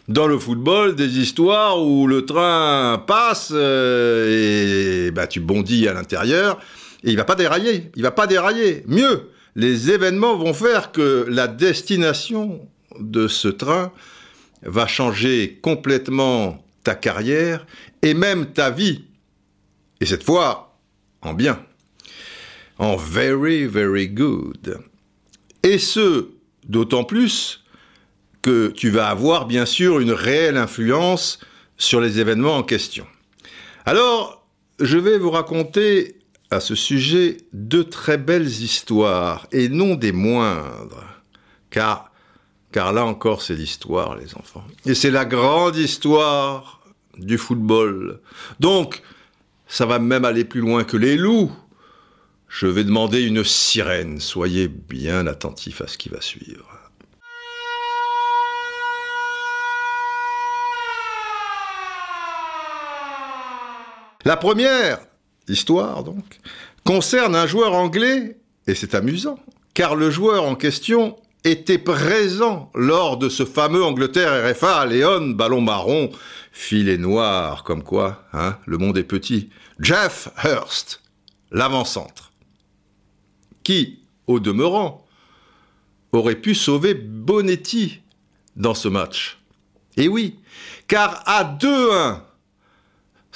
dans le football, des histoires où le train passe euh, et bah, tu bondis à l'intérieur et il va pas dérailler, il va pas dérailler. Mieux, les événements vont faire que la destination de ce train va changer complètement ta carrière et même ta vie. Et cette fois, en bien. En very, very good. Et ce, d'autant plus tu vas avoir bien sûr une réelle influence sur les événements en question. Alors, je vais vous raconter à ce sujet deux très belles histoires, et non des moindres, car, car là encore c'est l'histoire, les enfants. Et c'est la grande histoire du football. Donc, ça va même aller plus loin que les loups. Je vais demander une sirène, soyez bien attentifs à ce qui va suivre. La première, histoire donc, concerne un joueur anglais, et c'est amusant, car le joueur en question était présent lors de ce fameux Angleterre RFA, Léon, ballon marron, filet noir, comme quoi, hein, le monde est petit. Jeff Hurst, l'avant-centre, qui, au demeurant, aurait pu sauver Bonetti dans ce match. Et oui, car à 2-1,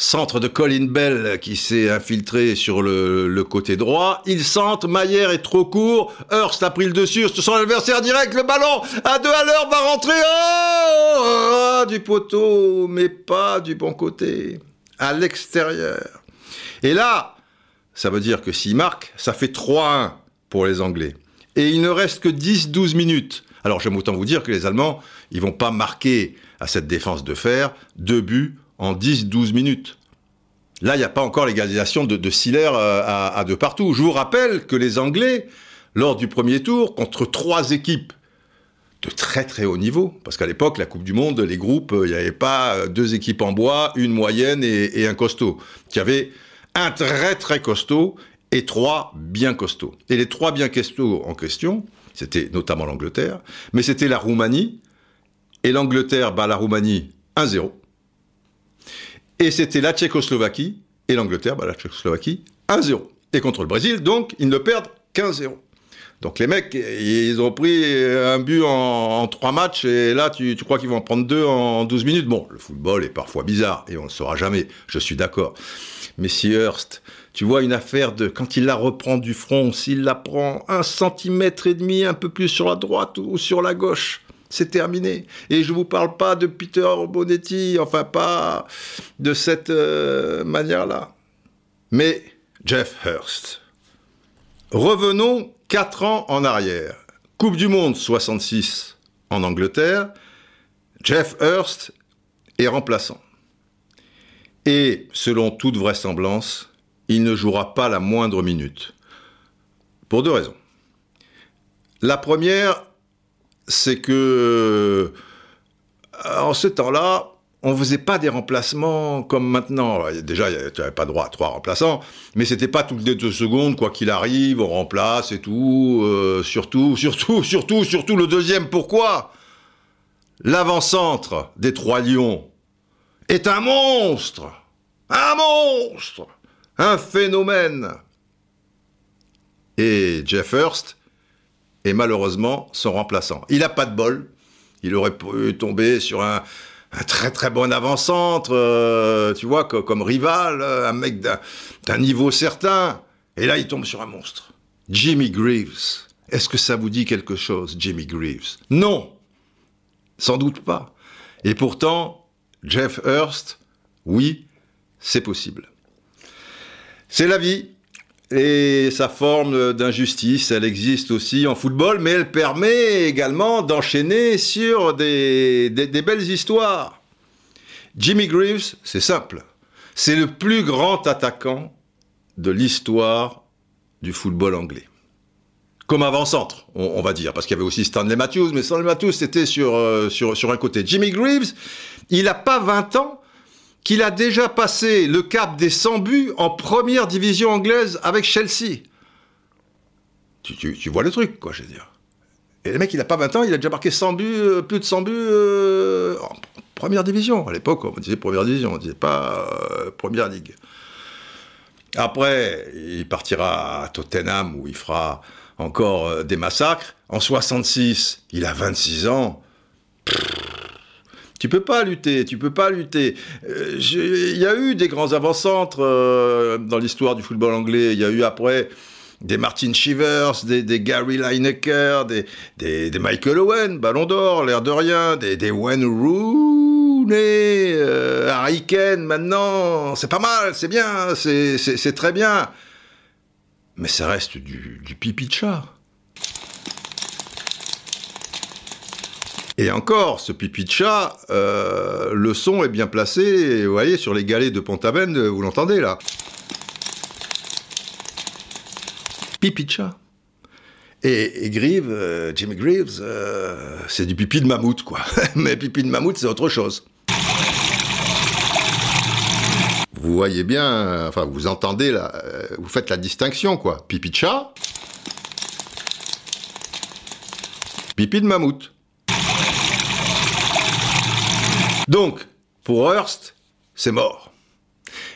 Centre de Colin Bell qui s'est infiltré sur le, côté droit. Il centre, Maillère est trop court. Hurst a pris le dessus sur son adversaire direct. Le ballon à deux à l'heure va rentrer. Oh, oh Du poteau, mais pas du bon côté. À l'extérieur. Et là, ça veut dire que s'il marque, ça fait 3-1 pour les Anglais. Et il ne reste que 10-12 minutes. Alors j'aime autant vous dire que les Allemands, ils vont pas marquer à cette défense de fer deux buts en 10-12 minutes. Là, il n'y a pas encore l'égalisation de, de euh, à, à, de partout. Je vous rappelle que les Anglais, lors du premier tour, contre trois équipes de très très haut niveau, parce qu'à l'époque, la Coupe du Monde, les groupes, il n'y avait pas deux équipes en bois, une moyenne et, un costaud. Y avait un très très costaud et trois bien costauds. Et les trois bien costauds en question, c'était notamment l'Angleterre, mais c'était la Roumanie, et l'Angleterre bat la Roumanie 1-0. Et c'était la Tchécoslovaquie et l'Angleterre, bah la Tchécoslovaquie, 1-0. Et contre le Brésil, donc, ils ne perdent qu'un 0. Donc les mecs, ils ont pris un but en, trois matchs et là, tu, crois qu'ils vont en prendre deux en 12 minutes? Bon, le football est parfois bizarre et on ne le saura jamais, je suis d'accord. Mais si Hurst, tu vois une affaire de quand il la reprend du front, s'il la prend un centimètre et demi un peu plus sur la droite ou sur la gauche, c'est terminé. Et je vous parle pas de Peter Bonetti, enfin pas de cette euh, manière-là. Mais Jeff Hurst. Revenons quatre ans en arrière. Coupe du Monde 66 en Angleterre. Jeff Hurst est remplaçant. Et, selon toute vraisemblance, il ne jouera pas la moindre minute. Pour deux raisons. La première, c'est que euh, en ce temps-là, on ne faisait pas des remplacements comme maintenant. déjà, tu n'avais pas droit à trois remplaçants, mais c'était pas toutes les deux secondes, quoi qu'il arrive, on remplace et tout. Euh, surtout, (laughs) surtout, surtout, surtout le deuxième. Pourquoi? L'avant-centre des Trois Lions est un monstre Un monstre Un phénomène Et Jeff Hurst est malheureusement son remplaçant. Il n'a pas de bol. Il aurait pu tomber sur un, très très bon avant-centre, euh, tu vois, comme, rival, euh, un mec d'un niveau certain. Et là, il tombe sur un monstre. Jimmy Greaves. Est-ce que ça vous dit quelque chose, Jimmy Greaves? Non Sans doute pas. Et pourtant, Jeff Hurst, oui, c'est possible. C'est la vie. Et sa forme d'injustice, elle existe aussi en football, mais elle permet également d'enchaîner sur des, belles histoires. Jimmy Greaves, c'est simple. C'est le plus grand attaquant de l'histoire du football anglais. Comme avant-centre, on, va dire, parce qu'il y avait aussi Stanley Matthews, mais Stanley Matthews, c'était sur, euh, sur un côté. Jimmy Greaves, il n'a pas 20 ans, qu'il a déjà passé le cap des 100 buts en première division anglaise avec Chelsea. Tu, vois le truc, quoi, je veux dire. Et le mec, il n'a pas 20 ans, il a déjà marqué 100 buts, euh, plus de 100 buts euh, en première division. À l'époque, on disait première division, on ne disait pas euh, première ligue. Après, il partira à Tottenham où il fera encore des massacres. En 66, il a 26 ans. Tu peux pas lutter, tu peux pas lutter. Euh, il y a eu des grands avant-centres euh, dans l'histoire du football anglais. Il y a eu après des Martin Shivers, des, Gary Lineker, des, des, Michael Owen, Ballon d'Or, l'air de rien, des, des Wayne Rooney, euh, Harry Kane, maintenant, c'est pas mal, c'est bien, c'est très bien. Mais ça reste du, du pipi de chat. Et encore, ce pipi de chat, euh, le son est bien placé, vous voyez, sur les galets de Pont-Aven, vous l'entendez là. Pipi de chat. Et, Greaves, euh, Jimmy Greaves, euh, c'est du pipi de mammouth, quoi. (laughs) Mais pipi de mammouth, c'est autre chose. Vous voyez bien, enfin, vous entendez là, vous faites la distinction, quoi. Pipi de chat, pipi de mammouth. Donc, pour Hearst, c'est mort.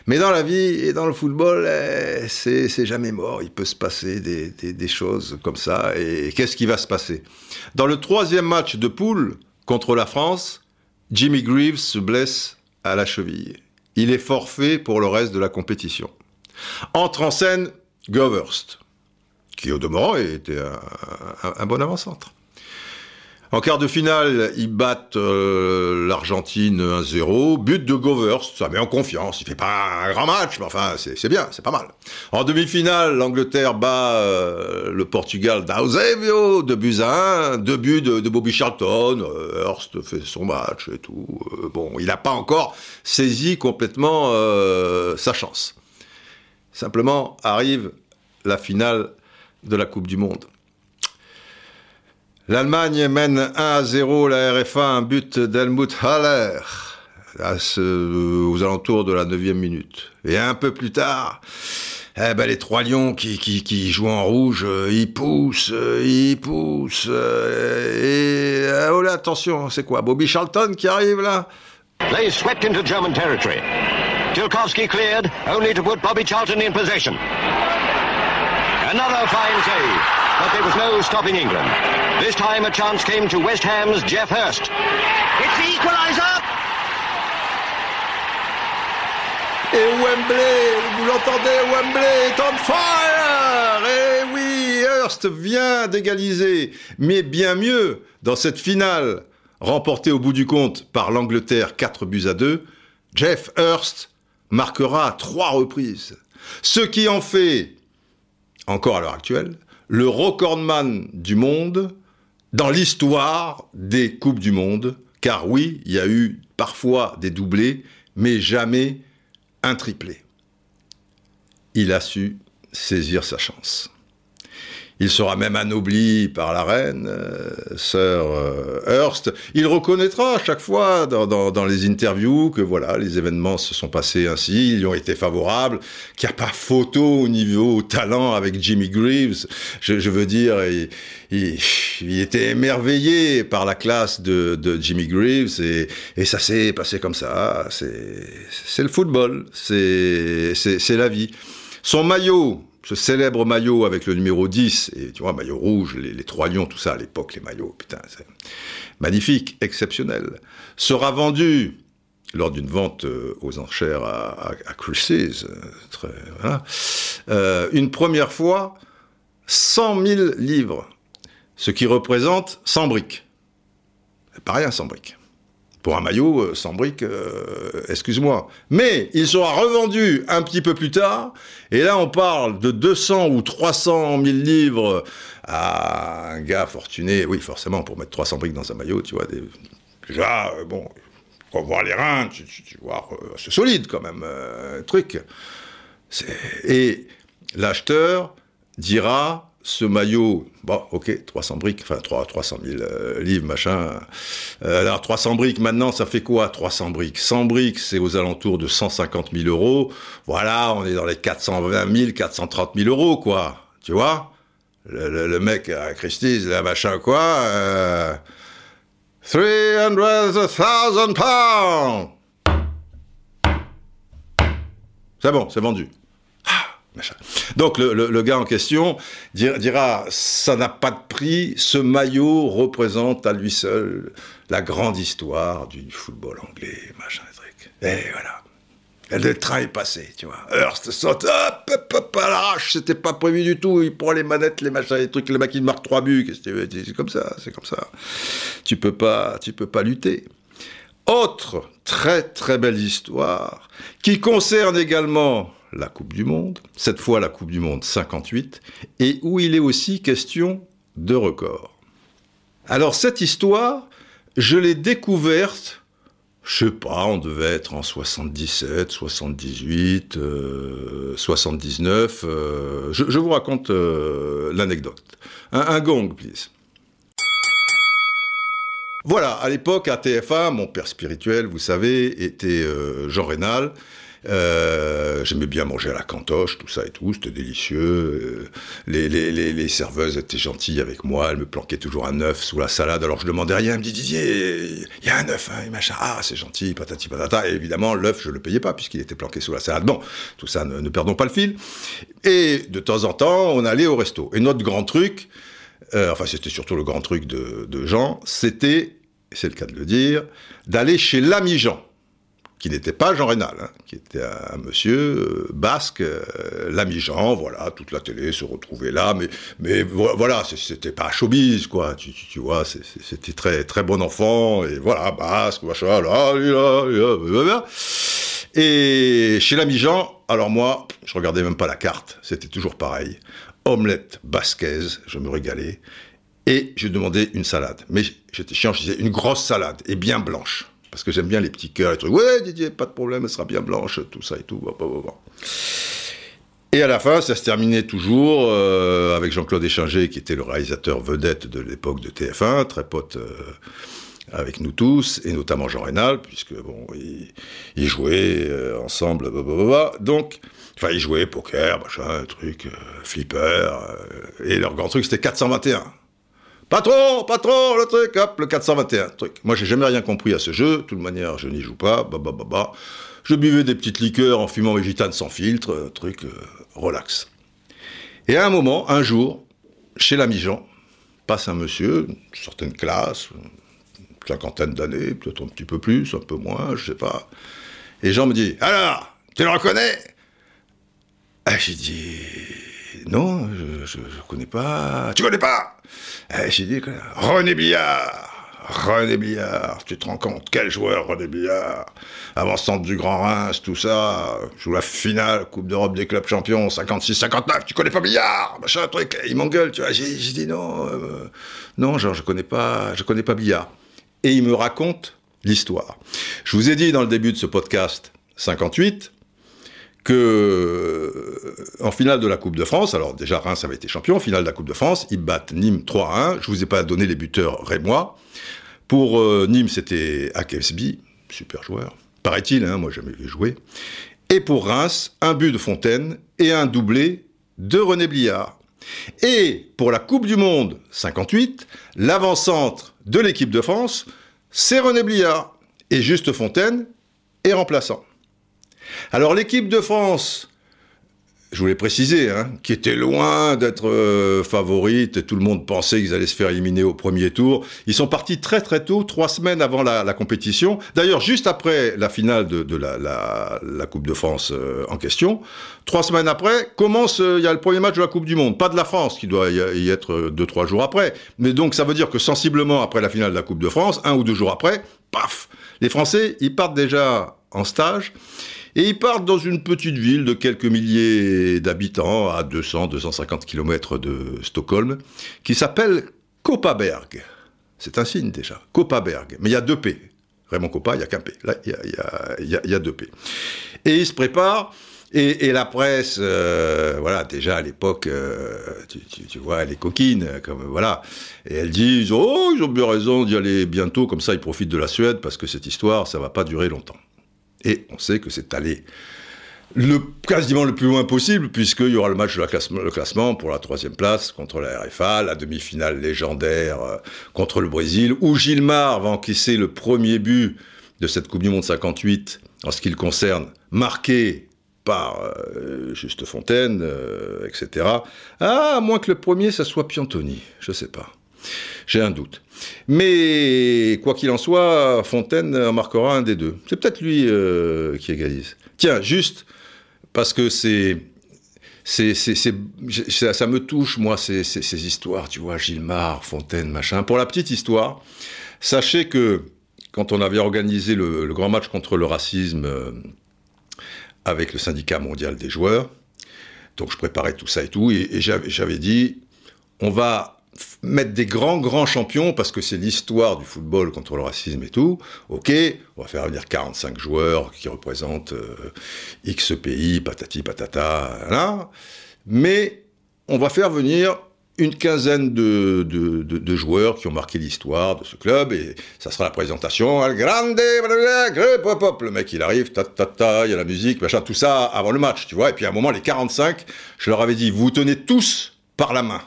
Mais dans la vie et dans le football, eh, c'est jamais mort. Il peut se passer des, choses comme ça. Et qu'est-ce qui va se passer? Dans le troisième match de poule contre la France, Jimmy Greaves se blesse à la cheville. Il est forfait pour le reste de la compétition. Entre en scène Goverst, qui au demeurant était un, un bon avant-centre. En quart de finale, ils battent euh, l'Argentine 1-0. But de Govers, ça met en confiance. Il fait pas un grand match, mais enfin, c'est bien, c'est pas mal. En demi-finale, l'Angleterre bat euh, le Portugal d'Ausebio, de buts à 1, deux buts de, Bobby Charlton. Euh, Hurst fait son match et tout. bon, il n'a pas encore saisi complètement sa chance. Simplement, arrive la finale de la Coupe du Monde. L'Allemagne mène 1 à 0 la RFA, un but d'Helmut Haller aux alentours de la 9 minute. Et un peu plus tard, eh ben, les trois lions qui, jouent en rouge, euh, ils poussent, euh, ils poussent. Euh, et oh là, attention, c'est quoi Bobby Charlton qui arrive là? They swept into German territory. Tilkowski cleared, only to put Bobby Charlton in possession. Another fine save. but there was no stopping England. This time a chance came to West Ham's Jeff Hurst. It's the equaliser! Et Wembley, vous l'entendez, Wembley est on fire Et oui, Hurst vient d'égaliser, mais bien mieux, dans cette finale, remportée au bout du compte par l'Angleterre 4 buts à 2, Jeff Hurst marquera à trois reprises. Ce qui en fait, encore à l'heure actuelle, le recordman du monde dans l'histoire des Coupes du Monde. Car oui, il y a eu parfois des doublés, mais jamais un triplé. Il a su saisir sa chance. Il sera même anobli par la reine, euh, sœur euh, Hearst. Il reconnaîtra à chaque fois dans, dans, dans, les interviews que voilà, les événements se sont passés ainsi, ils ont été favorables, qu'il n'y a pas photo au niveau talent avec Jimmy Greaves. Je, je veux dire, il, il, il, était émerveillé par la classe de, de Jimmy Greaves et, et ça s'est passé comme ça. C'est le football, c'est la vie. Son maillot, ce célèbre maillot avec le numéro 10, et tu vois, maillot rouge, les, trois lions, tout ça à l'époque, les maillots, putain, magnifique, exceptionnel, sera vendu lors d'une vente euh, aux enchères à, à, euh, euh, une première fois 100 000 livres, ce qui représente 100 briques. Pas rien, 100 briques pour un maillot euh, sans briques, euh, excuse-moi. Mais il sera revendu un petit peu plus tard, et là on parle de 200 ou 300 000 livres à un gars fortuné. Oui, forcément, pour mettre 300 briques dans un maillot, tu vois, déjà, euh, bon, pour voir les reins, tu, vois, c'est solide quand même, truc. Et l'acheteur dira ce maillot, bon, ok, 300 briques, enfin 3, 300 000 euh, livres, machin. Euh, alors 300 briques, maintenant, ça fait quoi 300 briques? 100 briques, c'est aux alentours de 150 000 euros. Voilà, on est dans les 420 000, 430 000 euros, quoi. Tu vois? Le, mec à Christie's, là, machin, quoi. Euh, 300,000 pounds C'est bon, c'est vendu. Donc le, gars en question dira, ça n'a pas de prix, ce maillot représente à lui seul la grande histoire du football anglais, machin, truc. Et voilà. Le train est passé, tu vois. Hearst saute, hop, hop, hop, à l'arrache, c'était pas prévu du tout, il prend les manettes, les machins, les trucs, le mec il trois buts, c'est comme ça, c'est comme ça. Tu peux pas, tu peux pas lutter. Autre très très belle histoire, qui concerne également la Coupe du Monde, cette fois la Coupe du Monde 58, et où il est aussi question de record. Alors cette histoire, je l'ai découverte, je sais pas, on devait être en 77, 78, euh, 79, euh, je, vous raconte euh, l'anecdote. Un, un gong, please. Voilà, à l'époque, à TF1, mon père spirituel, vous savez, était euh, Jean Rénal, euh, J'aimais bien manger à la cantoche, tout ça et tout, c'était délicieux. Euh, les, les, les, serveuses étaient gentilles avec moi, elles me planquaient toujours un œuf sous la salade, alors je demandais rien, elles me disaient Didier, il y a un œuf, hein, et machin, ah c'est gentil, patati patata, évidemment l'œuf je le payais pas puisqu'il était planqué sous la salade. Bon, tout ça, ne, ne, perdons pas le fil. Et de temps en temps, on allait au resto. Et notre grand truc, euh, enfin c'était surtout le grand truc de Jean, c'était, c'est le cas de le dire, d'aller chez l'ami Jean qui n'était pas Jean Rénal, hein, qui était un monsieur euh, basque, euh, l'ami Jean, voilà, toute la télé se retrouvait là, mais, mais voilà, c'était pas showbiz, quoi, tu, vois, c'était très, très bon enfant, et voilà, basque, machin, là, là, là, là, Et chez l'ami Jean, alors moi, je regardais même pas la carte, c'était toujours pareil. Omelette basquaise, je me régalais, et je demandais une salade. Mais j'étais chiant, je disais une grosse salade, et bien blanche parce que j'aime bien les petits cœurs, les trucs. Ouais, Didier, pas de problème, elle sera bien blanche, tout ça et tout. Bah, bah, bah, et à la fin, ça se terminait toujours euh, avec Jean-Claude Échinger, qui était le réalisateur vedette de l'époque de TF1, très pote euh, avec nous tous, et notamment Jean Rénal, puisque bon, ils, ils jouaient euh, ensemble, donc, enfin, ils jouaient poker, machin, truc, euh, flipper, et leur grand truc, c'était 421. Patron, patron, le truc, hop, le 421, truc. Moi, j'ai jamais rien compris à ce jeu. De toute manière, je n'y joue pas. Bah, bah, bah. Je buvais des petites liqueurs en fumant mes gitanes sans filtre, truc euh, relax. Et à un moment, un jour, chez l'ami Jean, passe un monsieur, une certaine classe, une cinquantaine d'années, peut-être un petit peu plus, un peu moins, je sais pas. Et Jean me dit Alors, tu le reconnais? Ah, J'ai dit Non, je, ne connais pas. Tu connais pas? Ah, J'ai dit René Billard René Billard, tu te rends compte, quel joueur René Billard? Avant-centre du Grand Reims, tout ça, joue la finale, Coupe d'Europe des clubs champions, 56-59, tu connais pas Billard? Machin, truc, il m'engueule, tu vois. J'ai dit non, euh, non, genre, je connais pas, je connais pas Billard. Et il me raconte l'histoire. Je vous ai dit dans le début de ce podcast 58 en finale de la Coupe de France, alors déjà Reims avait été champion, finale de la Coupe de France, ils battent Nîmes 3-1. Je vous ai pas donné les buteurs rémois. Pour euh, Nîmes, c'était Akesby, super joueur. Paraît-il, hein, moi jamais vu jouer. Et pour Reims, un but de Fontaine et un doublé de René Bliard. Et pour la Coupe du Monde 58, l'avant-centre de l'équipe de France, c'est René Bliard. Et Juste Fontaine est remplaçant. Alors l'équipe de France je voulais préciser, hein, qui était loin d'être euh, favorite, tout le monde pensait qu'ils allaient se faire éliminer au premier tour. Ils sont partis très très tôt, trois semaines avant la, compétition. D'ailleurs, juste après la finale de, la, Coupe de France euh, en question, trois semaines après, commence, euh, il y a le premier match de la Coupe du Monde. Pas de la France, qui doit y être deux, trois jours après. Mais donc, ça veut dire que sensiblement après la finale de la Coupe de France, un ou deux jours après, paf, les Français, ils partent déjà en stage. Et ils partent dans une petite ville de quelques milliers d'habitants, à 200-250 km de Stockholm, qui s'appelle Koppaberg. C'est un signe déjà, Koppaberg. Mais il y a deux P. Raymond Coppa, il n'y a qu'un P. Là, il y a, deux P. Et ils se préparent. Et, la presse, euh, voilà, déjà à l'époque, euh, tu, vois, elle est coquine, comme voilà. Et elle dit, oh, ils ont bien raison d'y aller bientôt, comme ça ils profitent de la Suède, parce que cette histoire, ça va pas durer longtemps. Et on sait que c'est allé quasiment le plus loin possible, puisqu'il y aura le match de la classement pour la troisième place contre la RFA, la demi-finale légendaire euh, contre le Brésil, où Gilmar va encaisser le premier but de cette Coupe du Monde 58 en ce qui le concerne, marqué par euh, Juste Fontaine, euh, etc. Ah, moins que le premier, ça soit Piantoni, je sais pas. J'ai un doute. Mais quoi qu'il en soit, Fontaine en marquera un des deux. C'est peut-être lui euh, qui égalise. Tiens, juste parce que c'est c'est, ça, me touche, moi, ces, histoires, tu vois, Gilmar, Fontaine, machin. Pour la petite histoire, sachez que quand on avait organisé le, grand match contre le racisme euh, avec le syndicat mondial des joueurs, donc je préparais tout ça et tout, et j'avais dit, on va mettre des grands, grands champions, parce que c'est l'histoire du football contre le racisme et tout, ok, on va faire venir 45 joueurs qui représentent euh, X pays, patati patata, là, mais on va faire venir une quinzaine de, de, joueurs qui ont marqué l'histoire de ce club, et ça sera la présentation, Al Grande, le mec il arrive, ta ta, il y a la musique, machin, tout ça avant le match, tu vois, et puis à un moment, les 45, je leur avais dit, vous tenez tous par la main.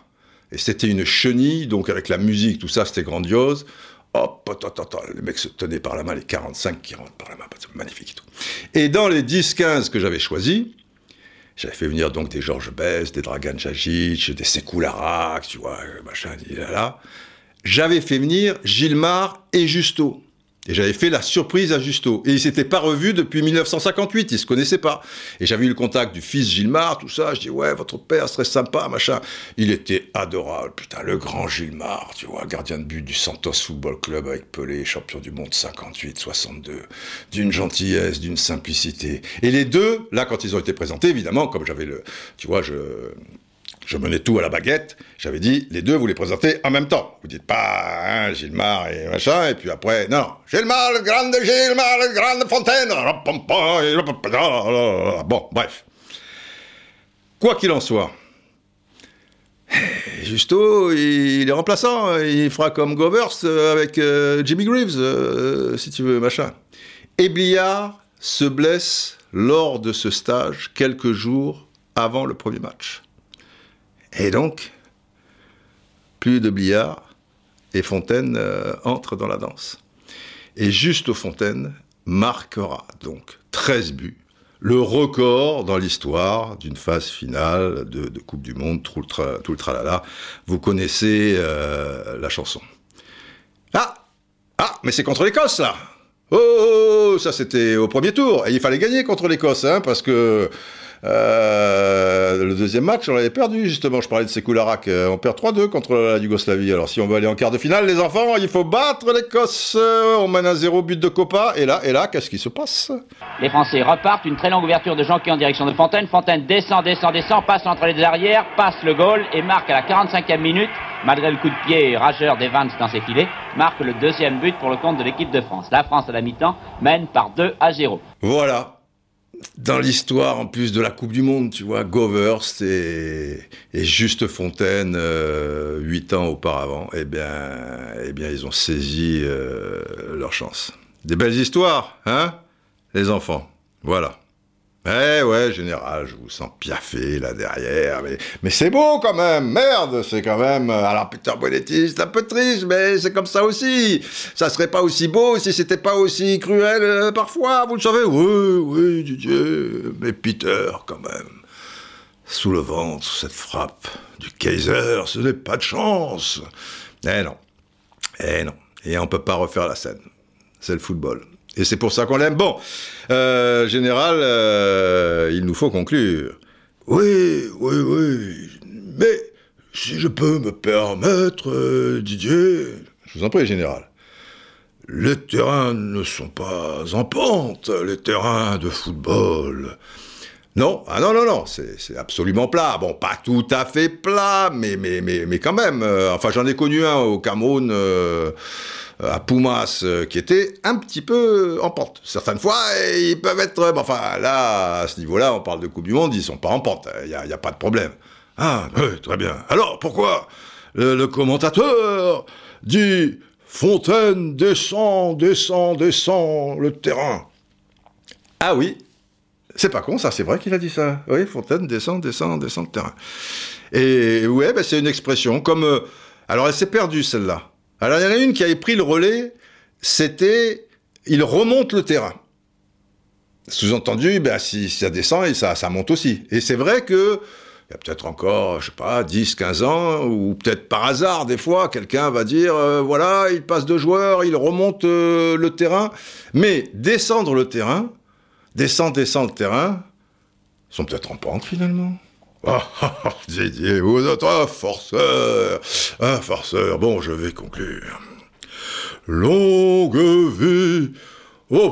Et c'était une chenille, donc avec la musique, tout ça, c'était grandiose. Hop, les mecs se tenaient par la main, les 45 qui rentrent par la main, magnifique et tout. Et dans les 10-15 que j'avais choisis, j'avais fait venir donc des Georges Best, des Dragan Jajic, des Sekou tu vois, machin, là, là. J'avais fait venir Gilmar et Justo. Et j'avais fait la surprise à Justo. Et ils s'étaient pas revus depuis 1958, ils se connaissaient pas. Et j'avais eu le contact du fils Gilmar, tout ça. Je dis, ouais, votre père serait sympa, machin. Il était adorable, putain, le grand Gilmar, tu vois, gardien de but du Santos Football Club avec Pelé, champion du monde 58, 62. D'une gentillesse, d'une simplicité. Et les deux, là, quand ils ont été présentés, évidemment, comme j'avais le, tu vois, je, je menais tout à la baguette. J'avais dit, les deux, vous les présentez en même temps. Vous dites pas, hein, Gilmar et machin, et puis après, non, Gilmar, le grande Gilmar, le grande Fontaine. Bon, bref. Quoi qu'il en soit, (sighs) Justo, il est remplaçant. Il fera comme Govers avec euh, Jimmy Greaves, euh, si tu veux, machin. Et se blesse lors de ce stage quelques jours avant le premier match. Et donc, plus de billard, et Fontaine euh, entre dans la danse. Et Juste Fontaine marquera donc 13 buts le record dans l'histoire d'une phase finale de, Coupe du Monde, tout le, tralala. Vous connaissez euh, la chanson. Ah Ah, mais c'est contre l'Écosse, là oh, oh, oh, ça c'était au premier tour. Et il fallait gagner contre l'Écosse, hein, parce que euh, le deuxième match, on l'avait perdu, justement. Je parlais de Sekularak. Euh, on perd 3-2 contre la Yougoslavie. Alors, si on veut aller en quart de finale, les enfants, il faut battre l'Écosse. On mène un zéro but de Copa. Et là, et là, qu'est-ce qui se passe? Les Français repartent. Une très longue ouverture de Jean qui en direction de Fontaine. Fontaine descend, descend, descend, passe entre les arrières, passe le goal et marque à la 45e minute, malgré le coup de pied rageur d'Evans dans ses filets, marque le deuxième but pour le compte de l'équipe de France. La France, à la mi-temps, mène par 2 à 0. Voilà dans l'histoire, en plus de la Coupe du Monde, tu vois, Govers et, et Juste Fontaine, euh, huit ans auparavant, eh bien, eh bien, ils ont saisi euh, leur chance. Des belles histoires, hein, les enfants. Voilà. Eh ouais, général, je vous sens piaffé là derrière, mais, c'est beau quand même, merde, c'est quand même... Euh, alors Peter Bonetti, c'est un peu triste, mais c'est comme ça aussi. Ça serait pas aussi beau si c'était pas aussi cruel euh, parfois, vous le savez. Oui, oui, Didier, mais Peter quand même. Sous le ventre, cette frappe du Kaiser, ce n'est pas de chance. Eh non, eh non, et on peut pas refaire la scène. C'est le football. Et c'est pour ça qu'on l'aime. Bon, euh, général, euh, il nous faut conclure. Oui, oui, oui. Mais si je peux me permettre, euh, Didier. Je vous en prie, général. Les terrains ne sont pas en pente, les terrains de football. Non, ah non, non, non, c'est absolument plat. Bon, pas tout à fait plat, mais, quand même. enfin, j'en ai connu un au Cameroun euh, à Pumas euh, qui était un petit peu en pente. Certaines fois, ils peuvent être... enfin, là, à ce niveau-là, on parle de Coupe du Monde, ils sont pas en pente. Il n'y a, pas de problème. Ah, oui, très bien. Alors, pourquoi le, commentateur dit Fontaine descend, descend, descend le terrain Ah oui, c'est pas con, ça, c'est vrai qu'il a dit ça. Oui, Fontaine descend, descend, descend le terrain. Et ouais, ben, c'est une expression comme... Euh, alors, elle s'est perdue, celle-là. Alors il y en a une qui avait pris le relais, c'était il remonte le terrain. Sous-entendu, ben, si ça descend, et ça, ça monte aussi. Et c'est vrai que il y a peut-être encore, je sais pas, 10, 15 ans, ou peut-être par hasard, des fois, quelqu'un va dire, euh, voilà, il passe de joueurs, il remonte euh, le terrain. Mais descendre le terrain, descendre, descendre le terrain, sont peut-être en pente finalement. (laughs) Ah, ah, ah, Didier, vous êtes un forceur, un forceur. Bon, je vais conclure. Longue vie au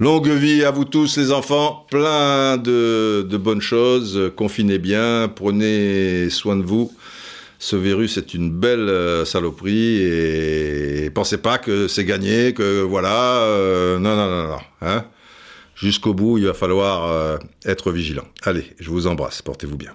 Longue vie à vous tous les enfants, plein de, bonnes choses, confinez bien, prenez soin de vous. Ce virus est une belle euh, saloperie et pensez pas que c'est gagné, que voilà, euh, non, non, non, non, hein jusqu'au bout, il va falloir euh, être vigilant. Allez, je vous embrasse, portez-vous bien.